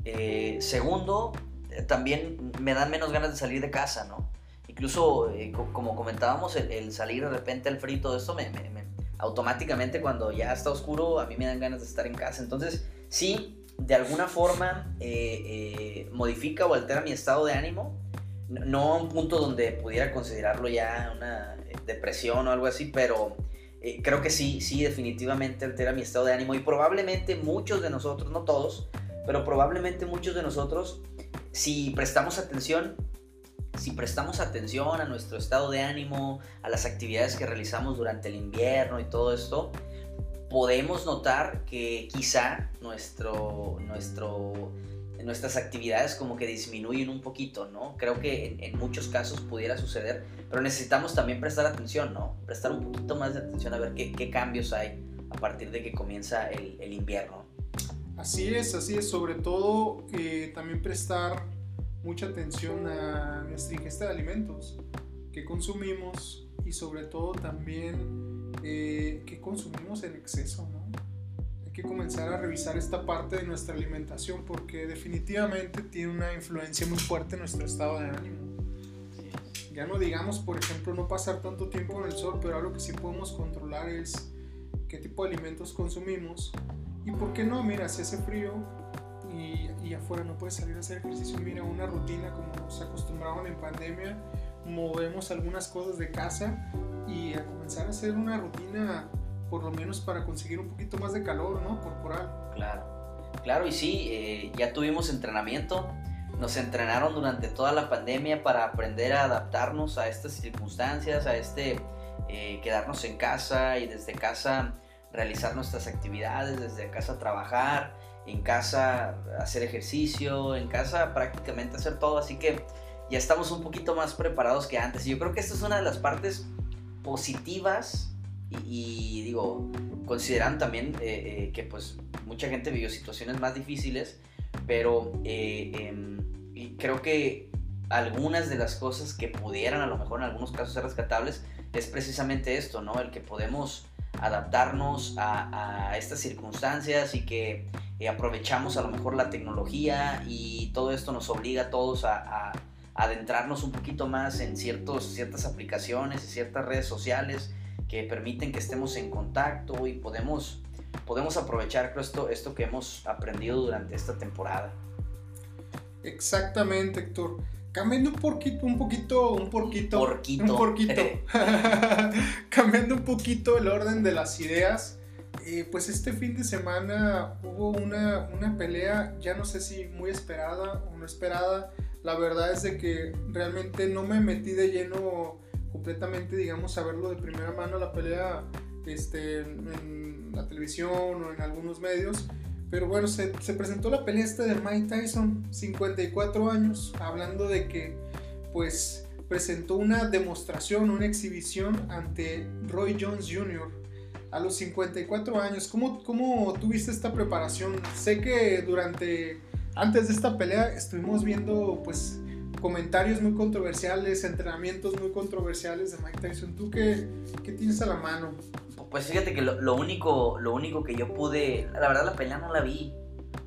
Eh, segundo, también me dan menos ganas de salir de casa, ¿no? Incluso, como comentábamos, el, salir de repente al frío todo esto, me, automáticamente cuando ya está oscuro, a mí me dan ganas de estar en casa. Entonces, sí, de alguna forma modifica o altera mi estado de ánimo no a un punto donde pudiera considerarlo ya una eh, depresión o algo así, pero eh, creo que sí, sí, definitivamente altera mi estado de ánimo y probablemente muchos de nosotros, no todos, pero probablemente muchos de nosotros, si prestamos atención, si prestamos atención a nuestro estado de ánimo, a las actividades que realizamos durante el invierno y todo esto, podemos notar que quizá nuestro, nuestro nuestras actividades como que disminuyen un poquito, ¿no? Creo que en, muchos casos pudiera suceder, pero necesitamos también prestar atención, ¿no? Prestar un poquito más de atención a ver qué, cambios hay a partir de que comienza el, invierno. Así es, así es, sobre todo eh, también prestar mucha atención a nuestra ingesta de alimentos que consumimos y sobre todo también eh, que consumimos en exceso, ¿no? Que comenzar a revisar esta parte de nuestra alimentación porque definitivamente tiene una influencia muy fuerte en nuestro estado de ánimo. Ya no digamos, por ejemplo, no pasar tanto tiempo en el sol, pero algo que sí podemos controlar es qué tipo de alimentos consumimos. Y por qué no, mira, si hace frío y, y afuera no puedes salir a hacer ejercicio, mira, una rutina como nos acostumbraban en pandemia, movemos algunas cosas de casa y a comenzar a hacer una rutina por lo menos para conseguir un poquito más de calor, ¿no? Corporal. Claro, claro, y sí, eh, ya tuvimos entrenamiento, nos entrenaron durante toda la pandemia para aprender a adaptarnos a estas circunstancias, a este eh, quedarnos en casa y desde casa realizar nuestras actividades, desde casa trabajar, en casa hacer ejercicio, en casa prácticamente hacer todo, así que ya estamos un poquito más preparados que antes. Y yo creo que esta es una de las partes positivas y, digo, consideran también eh, eh, que pues mucha gente vivió situaciones más difíciles, pero eh, em, creo que algunas de las cosas que pudieran a lo mejor en algunos casos ser rescatables es precisamente esto, ¿no? El que podemos adaptarnos a, estas circunstancias y que aprovechamos a lo mejor la tecnología y todo esto nos obliga a todos a, a adentrarnos un poquito más en ciertos, ciertas aplicaciones y ciertas redes sociales que permiten que estemos en contacto y podemos, podemos aprovechar esto, esto que hemos aprendido durante esta temporada. Exactamente, Héctor. Cambiando un poquito, un poquito, un poquito, un poquito, cambiando un poquito el orden de las ideas. Eh, pues este fin de semana hubo una, una pelea, ya no sé si muy esperada o no esperada. La verdad es de que realmente no me metí de lleno completamente, digamos, saberlo de primera mano la pelea este, en la televisión o en algunos medios. Pero bueno, se, presentó la pelea esta de Mike Tyson, 54 años, hablando de que pues presentó una demostración, una exhibición ante Roy Jones Jr. a los 54 años. ¿Cómo, cómo tuviste esta preparación? Sé que durante, antes de esta pelea estuvimos viendo pues comentarios muy controversiales, entrenamientos muy controversiales de Mike Tyson. ¿Tú qué, qué tienes a la mano? Pues fíjate que lo, único, lo único que yo pude, la verdad la pelea no la vi.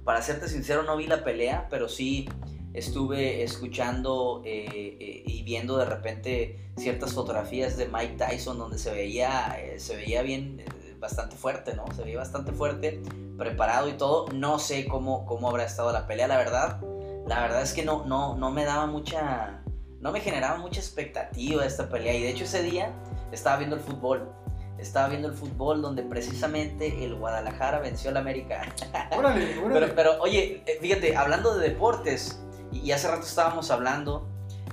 Para serte sincero no vi la pelea, pero sí estuve escuchando eh, eh, y viendo de repente ciertas fotografías de Mike Tyson donde se veía, eh, se veía bien, bastante fuerte, ¿no? Se veía bastante fuerte, preparado y todo. No sé cómo, cómo habrá estado la pelea, la verdad. La verdad es que no, no, no me daba mucha, no me generaba mucha expectativa esta pelea. Y de hecho ese día estaba viendo el fútbol. Estaba viendo el fútbol donde precisamente el Guadalajara venció al América. Órale, órale. Pero, pero, oye, fíjate, hablando de deportes, y hace rato estábamos hablando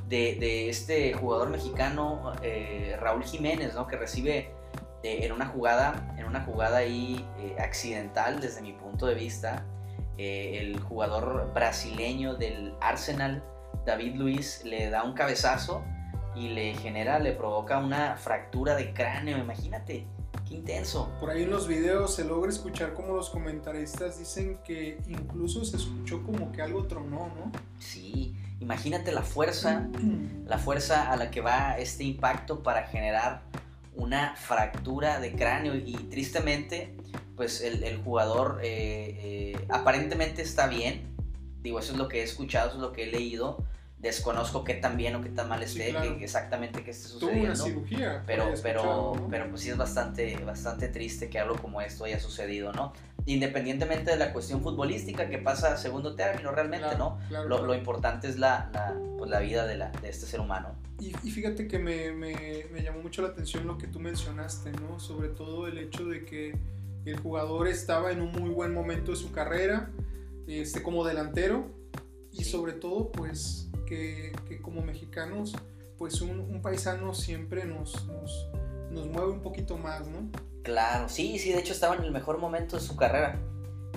de, este jugador mexicano, eh, Raúl Jiménez, ¿no? Que recibe eh, en una jugada, en una jugada ahí eh, accidental desde mi punto de vista, el jugador brasileño del Arsenal, David Luis, le da un cabezazo y le genera, le provoca una fractura de cráneo, imagínate. Qué intenso. Por ahí en los videos se logra escuchar como los comentaristas dicen que incluso se escuchó como que algo tronó, ¿no? Sí, imagínate la fuerza, la fuerza a la que va este impacto para generar una fractura de cráneo y tristemente pues el, jugador eh, eh, aparentemente está bien, digo eso es lo que he escuchado, eso es lo que he leído, desconozco qué tan bien o qué tan mal esté, exactamente qué esté sucediendo. Una cirugía. Pero, pero, pero pues sí es bastante, bastante triste que algo como esto haya sucedido, ¿no? Independientemente de la cuestión futbolística que pasa a segundo término realmente, ¿no? lo, lo, importante es la, la, pues, la vida de, la, de este ser humano. Y, y fíjate que me, me, me, llamó mucho la atención lo que tú mencionaste, ¿no? Sobre todo el hecho de que el jugador estaba en un muy buen momento de su carrera, este, como delantero, y sobre todo, pues que, como mexicanos, pues un, paisano siempre nos, nos, nos, mueve un poquito más, ¿no? Claro, sí, sí, de hecho estaba en el mejor momento de su carrera.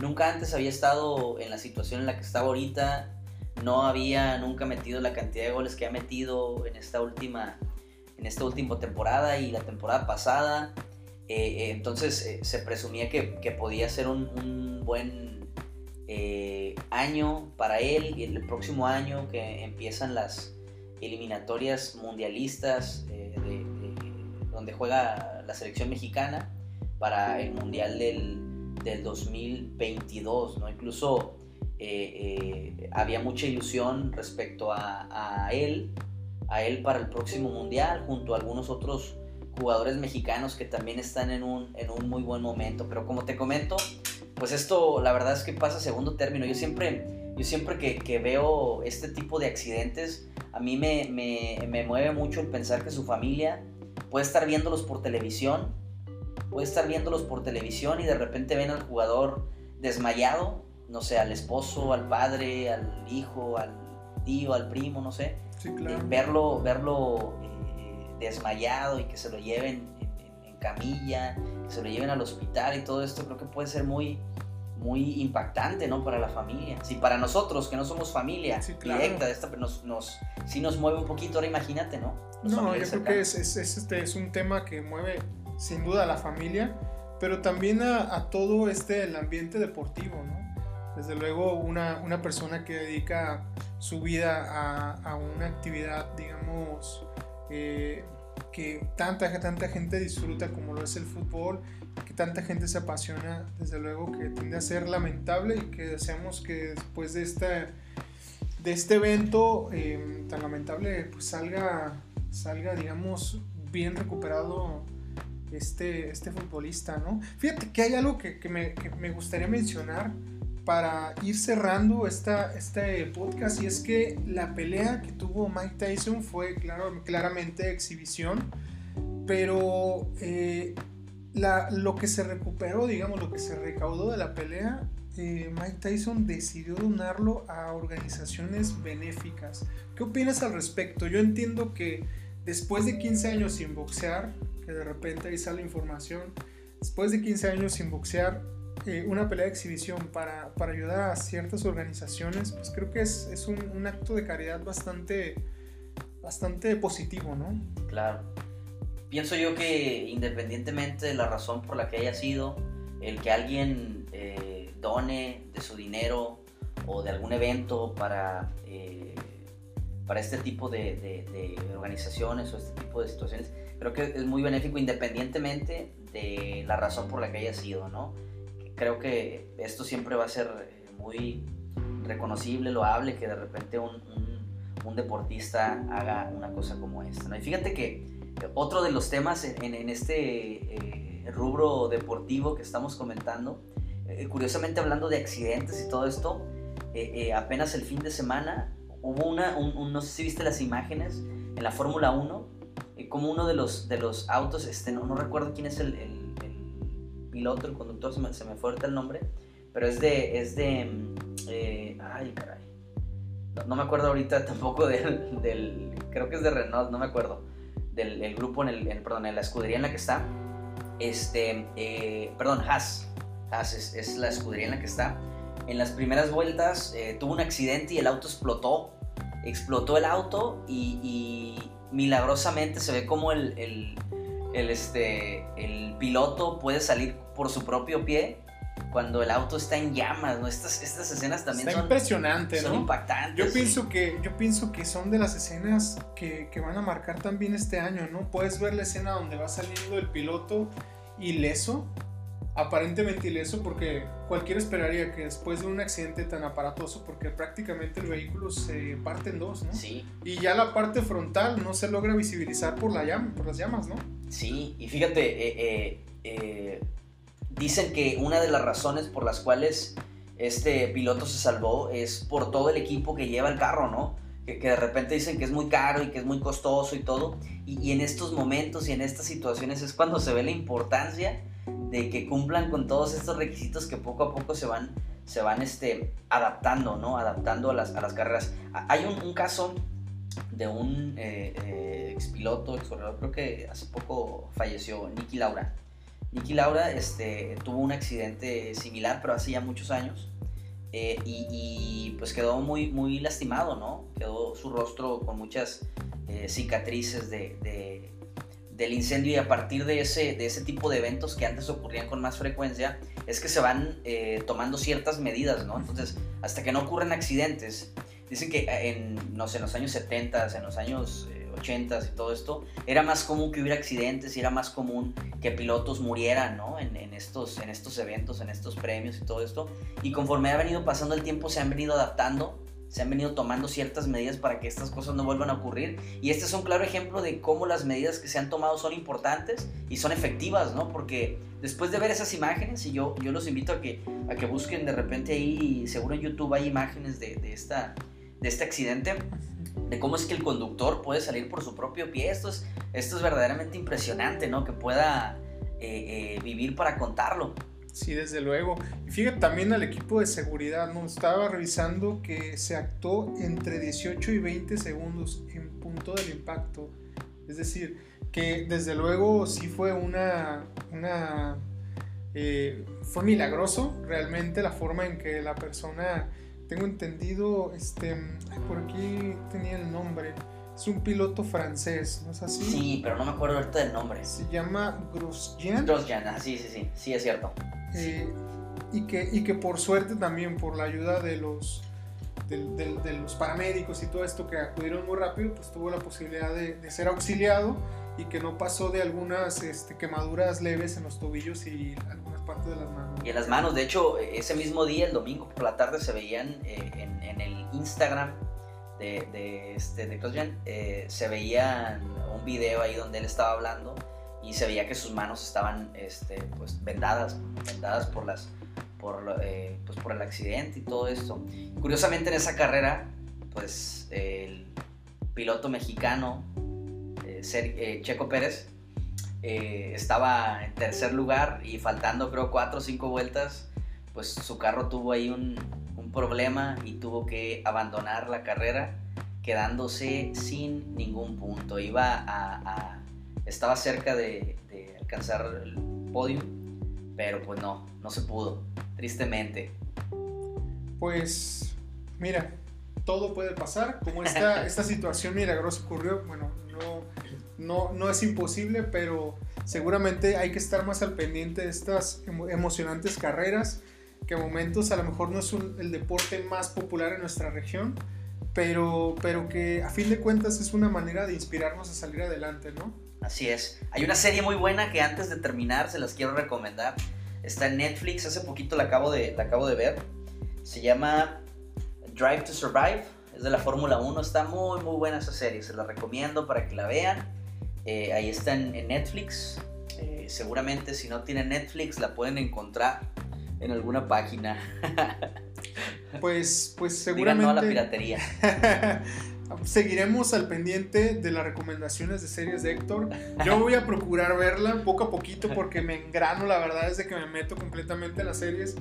Nunca antes había estado en la situación en la que está ahorita, no había nunca metido la cantidad de goles que ha metido en esta última, en esta última temporada y la temporada pasada. Eh, eh, entonces eh, se presumía que, que, podía ser un, un buen año para él y el próximo año que empiezan las eliminatorias mundialistas donde juega la selección mexicana para el mundial del, 2022, ¿no? Incluso eh, había mucha ilusión respecto a, él, a él para el próximo mundial, junto a algunos otros jugadores mexicanos que también están en un, en un muy buen momento. Pero como te comento, pues esto la verdad es que pasa a segundo término. Yo siempre, yo siempre que, veo este tipo de accidentes, a mí me, me, mueve mucho el pensar que su familia puede estar viéndolos por televisión, puede estar viéndolos por televisión y de repente ven al jugador desmayado, no sé, al esposo, al padre, al hijo, al tío, al primo, no sé. Sí, claro. verlo, verlo eh, desmayado y que se lo lleven camilla, que se lo lleven al hospital y todo esto, creo que puede ser muy, muy impactante, ¿no? Para la familia. Si para nosotros, que no somos familia directa, esta, nos, nos, sí nos mueve un poquito, ahora imagínate, ¿no? no, yo creo que es, es, este, es un tema que mueve sin duda a la familia, pero también a, a todo este, el ambiente deportivo, ¿no? Desde luego, una, una persona que dedica su vida a, a una actividad, digamos, eh, que tanta, tanta gente disfruta como lo es el fútbol, que tanta gente se apasiona, desde luego que tiende a ser lamentable y que deseamos que después de este, de este evento em, tan lamentable pues salga, salga, digamos, bien recuperado este, este futbolista, ¿no? Fíjate que hay algo que, que, me, que me gustaría mencionar para ir cerrando esta, este podcast y es que la pelea que tuvo Mike Tyson fue claro, claramente exhibición, pero eh, lo que se recuperó, digamos, lo que se recaudó de la pelea, eh, Mike Tyson decidió donarlo a organizaciones benéficas. ¿Qué opinas al respecto? Yo entiendo que después de 15 años sin boxear, que de repente ahí sale información, después de 15 años sin boxear, eh, una pelea de exhibición para, para, ayudar a ciertas organizaciones, pues creo que es, es un, acto de caridad bastante, bastante positivo, ¿no? Claro. Pienso yo que independientemente de la razón por la que haya sido, el que alguien eh, done de su dinero o de algún evento para, eh, para este tipo de, organizaciones o este tipo de situaciones, creo que es muy benéfico independientemente de la razón por la que haya sido, ¿no? Creo que esto siempre va a ser muy reconocible, loable, que de repente un, un, deportista haga una cosa como esta, ¿no? Y fíjate que otro de los temas en, en este... Eh, rubro deportivo que estamos comentando, eh, curiosamente hablando de accidentes y todo esto, eh, eh, apenas el fin de semana hubo una, no sé si viste las imágenes en la Fórmula 1, como uno de los, de los autos, este, no, no recuerdo quién es el, el, piloto, el conductor, se me, se me fue el nombre, pero es de, es de, mm, ay caray, no, me acuerdo ahorita tampoco del, del, creo que es de Renault, no me acuerdo, del grupo, en el, perdón, en la escudería en la que está, este, eh, perdón, Haas, Haas es, la escudería en la que está. En las primeras vueltas eh, tuvo un accidente y el auto explotó. Explotó el auto y, milagrosamente se ve como el, el, este, el piloto puede salir por su propio pie cuando el auto está en llamas, ¿no? Estas, estas escenas también son, impresionante, son impactantes. Yo pienso, que, yo pienso que son de las escenas que, que, van a marcar también este año, ¿no? Puedes ver la escena donde va saliendo el piloto ileso, aparentemente ileso, porque cualquiera esperaría que después de un accidente tan aparatoso, porque prácticamente el vehículo se parte en dos, ¿no? Sí. Y ya la parte frontal no se logra visibilizar por, la llama, por las llamas, ¿no? Sí, y fíjate, eh, eh, eh Dicen que una de las razones por las cuales este piloto se salvó es por todo el equipo que lleva el carro, ¿no? Que, de repente dicen que es muy caro y que es muy costoso y todo. Y, en estos momentos y en estas situaciones es cuando se ve la importancia de que cumplan con todos estos requisitos que poco a poco se van, se van este, adaptando, ¿no? Adaptando a las, a las carreras. Hay un, caso de un eh, eh, expiloto, ex creo que hace poco falleció, Nicky Laura. Nicky Laura este, tuvo un accidente similar, pero hace ya muchos años. Eh, y, pues quedó muy, muy lastimado, ¿no? Quedó su rostro con muchas eh, cicatrices de, del incendio y a partir de ese, de ese tipo de eventos que antes ocurrían con más frecuencia, es que se van eh, tomando ciertas medidas, ¿no? Entonces, hasta que no ocurren accidentes, dicen que en, en los años 70, en los años 80 y todo esto, era más común que hubiera accidentes y era más común que pilotos murieran, ¿no? En, estos, en estos eventos, en estos premios y todo esto. Y conforme ha venido pasando el tiempo, se han venido adaptando, se han venido tomando ciertas medidas para que estas cosas no vuelvan a ocurrir. Y este es un claro ejemplo de cómo las medidas que se han tomado son importantes y son efectivas, ¿no? Porque después de ver esas imágenes, y yo, yo los invito a que, a que busquen de repente ahí, seguro en YouTube hay imágenes de esta, de este accidente de cómo es que el conductor puede salir por su propio pie. Esto es, esto es verdaderamente impresionante, ¿no? Que pueda eh, eh, vivir para contarlo. Sí, desde luego. Y fíjate también al equipo de seguridad, ¿no? Estaba revisando que se actuó entre 18 y 20 segundos en punto del impacto. Es decir, que desde luego sí fue una... eh, fue milagroso realmente la forma en que la persona tengo entendido, este, por aquí tenía el nombre. Es un piloto francés, ¿no es así? Sí, pero no me acuerdo ahorita del nombre. Se llama Grosjean. Grosjean, ah, sí, sí, sí, sí, es cierto. Eh, y, que, y que por suerte también, por la ayuda de los, de, los paramédicos y todo esto que acudieron muy rápido, pues tuvo la posibilidad de, de ser auxiliado y que no pasó de algunas este, quemaduras leves en los tobillos y partes de las manos. Y en las manos, de hecho, ese mismo día, el domingo por la tarde, se veían eh, en, el Instagram de, de, este, de eh, se veía un video ahí donde él estaba hablando y se veía que sus manos estaban este, pues, vendadas, vendadas por, las, por, eh, pues, por el accidente y todo esto. Curiosamente en esa carrera, pues el piloto mexicano eh, Checo Pérez eh, estaba en tercer lugar y faltando creo cuatro o cinco vueltas, pues su carro tuvo ahí un, problema y tuvo que abandonar la carrera quedándose sin ningún punto. Iba a, estaba cerca de, alcanzar el podio, pero pues no, no se pudo, tristemente. Pues mira, todo puede pasar, como esta, esta situación milagrosa ocurrió, bueno, no, no, no es imposible, pero seguramente hay que estar más al pendiente de estas emocionantes carreras, que a momentos a lo mejor no es el deporte más popular en nuestra región, pero, pero que a fin de cuentas es una manera de inspirarnos a salir adelante, ¿no? Así es. Hay una serie muy buena que antes de terminar se las quiero recomendar. Está en Netflix, hace poquito la acabo de, la acabo de ver. Se llama Drive to Survive, es de la Fórmula 1. Está muy, muy buena esa serie, se la recomiendo para que la vean. Eh, ahí está en, Netflix. Eh, seguramente si no tienen Netflix la pueden encontrar en alguna página. pues, pues seguramente. no a la piratería. Seguiremos al pendiente de las recomendaciones de series de Héctor. Yo voy a procurar verla poco a poquito porque me engrano, la verdad es de que me meto completamente en las series.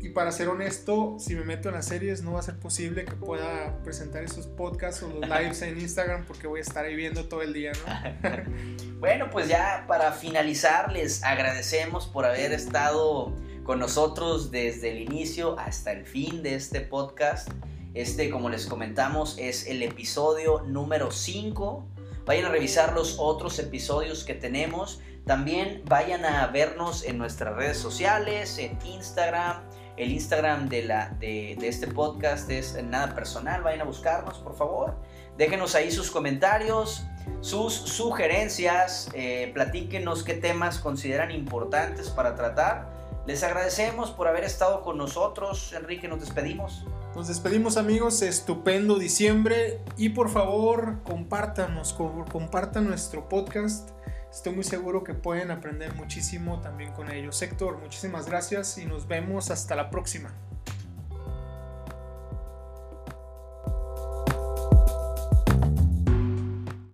Y para ser honesto, si me meto en las series no va a ser posible que pueda presentar esos podcasts o los lives en Instagram porque voy a estar ahí viendo todo el día, ¿no? bueno, pues ya para finalizar les agradecemos por haber estado con nosotros desde el inicio hasta el fin de este podcast. Este, como les comentamos, es el episodio número 5. Vayan a revisar los otros episodios que tenemos. También vayan a vernos en nuestras redes sociales, en Instagram. El Instagram de, la, de, este podcast es nada personal. Vayan a buscarnos, por favor. Déjenos ahí sus comentarios, sus sugerencias. Eh, platíquenos qué temas consideran importantes para tratar. Les agradecemos por haber estado con nosotros. Enrique, nos despedimos. Nos despedimos amigos, estupendo diciembre y por favor compártanos, compartan nuestro podcast. Estoy muy seguro que pueden aprender muchísimo también con ellos. Héctor, muchísimas gracias y nos vemos hasta la próxima.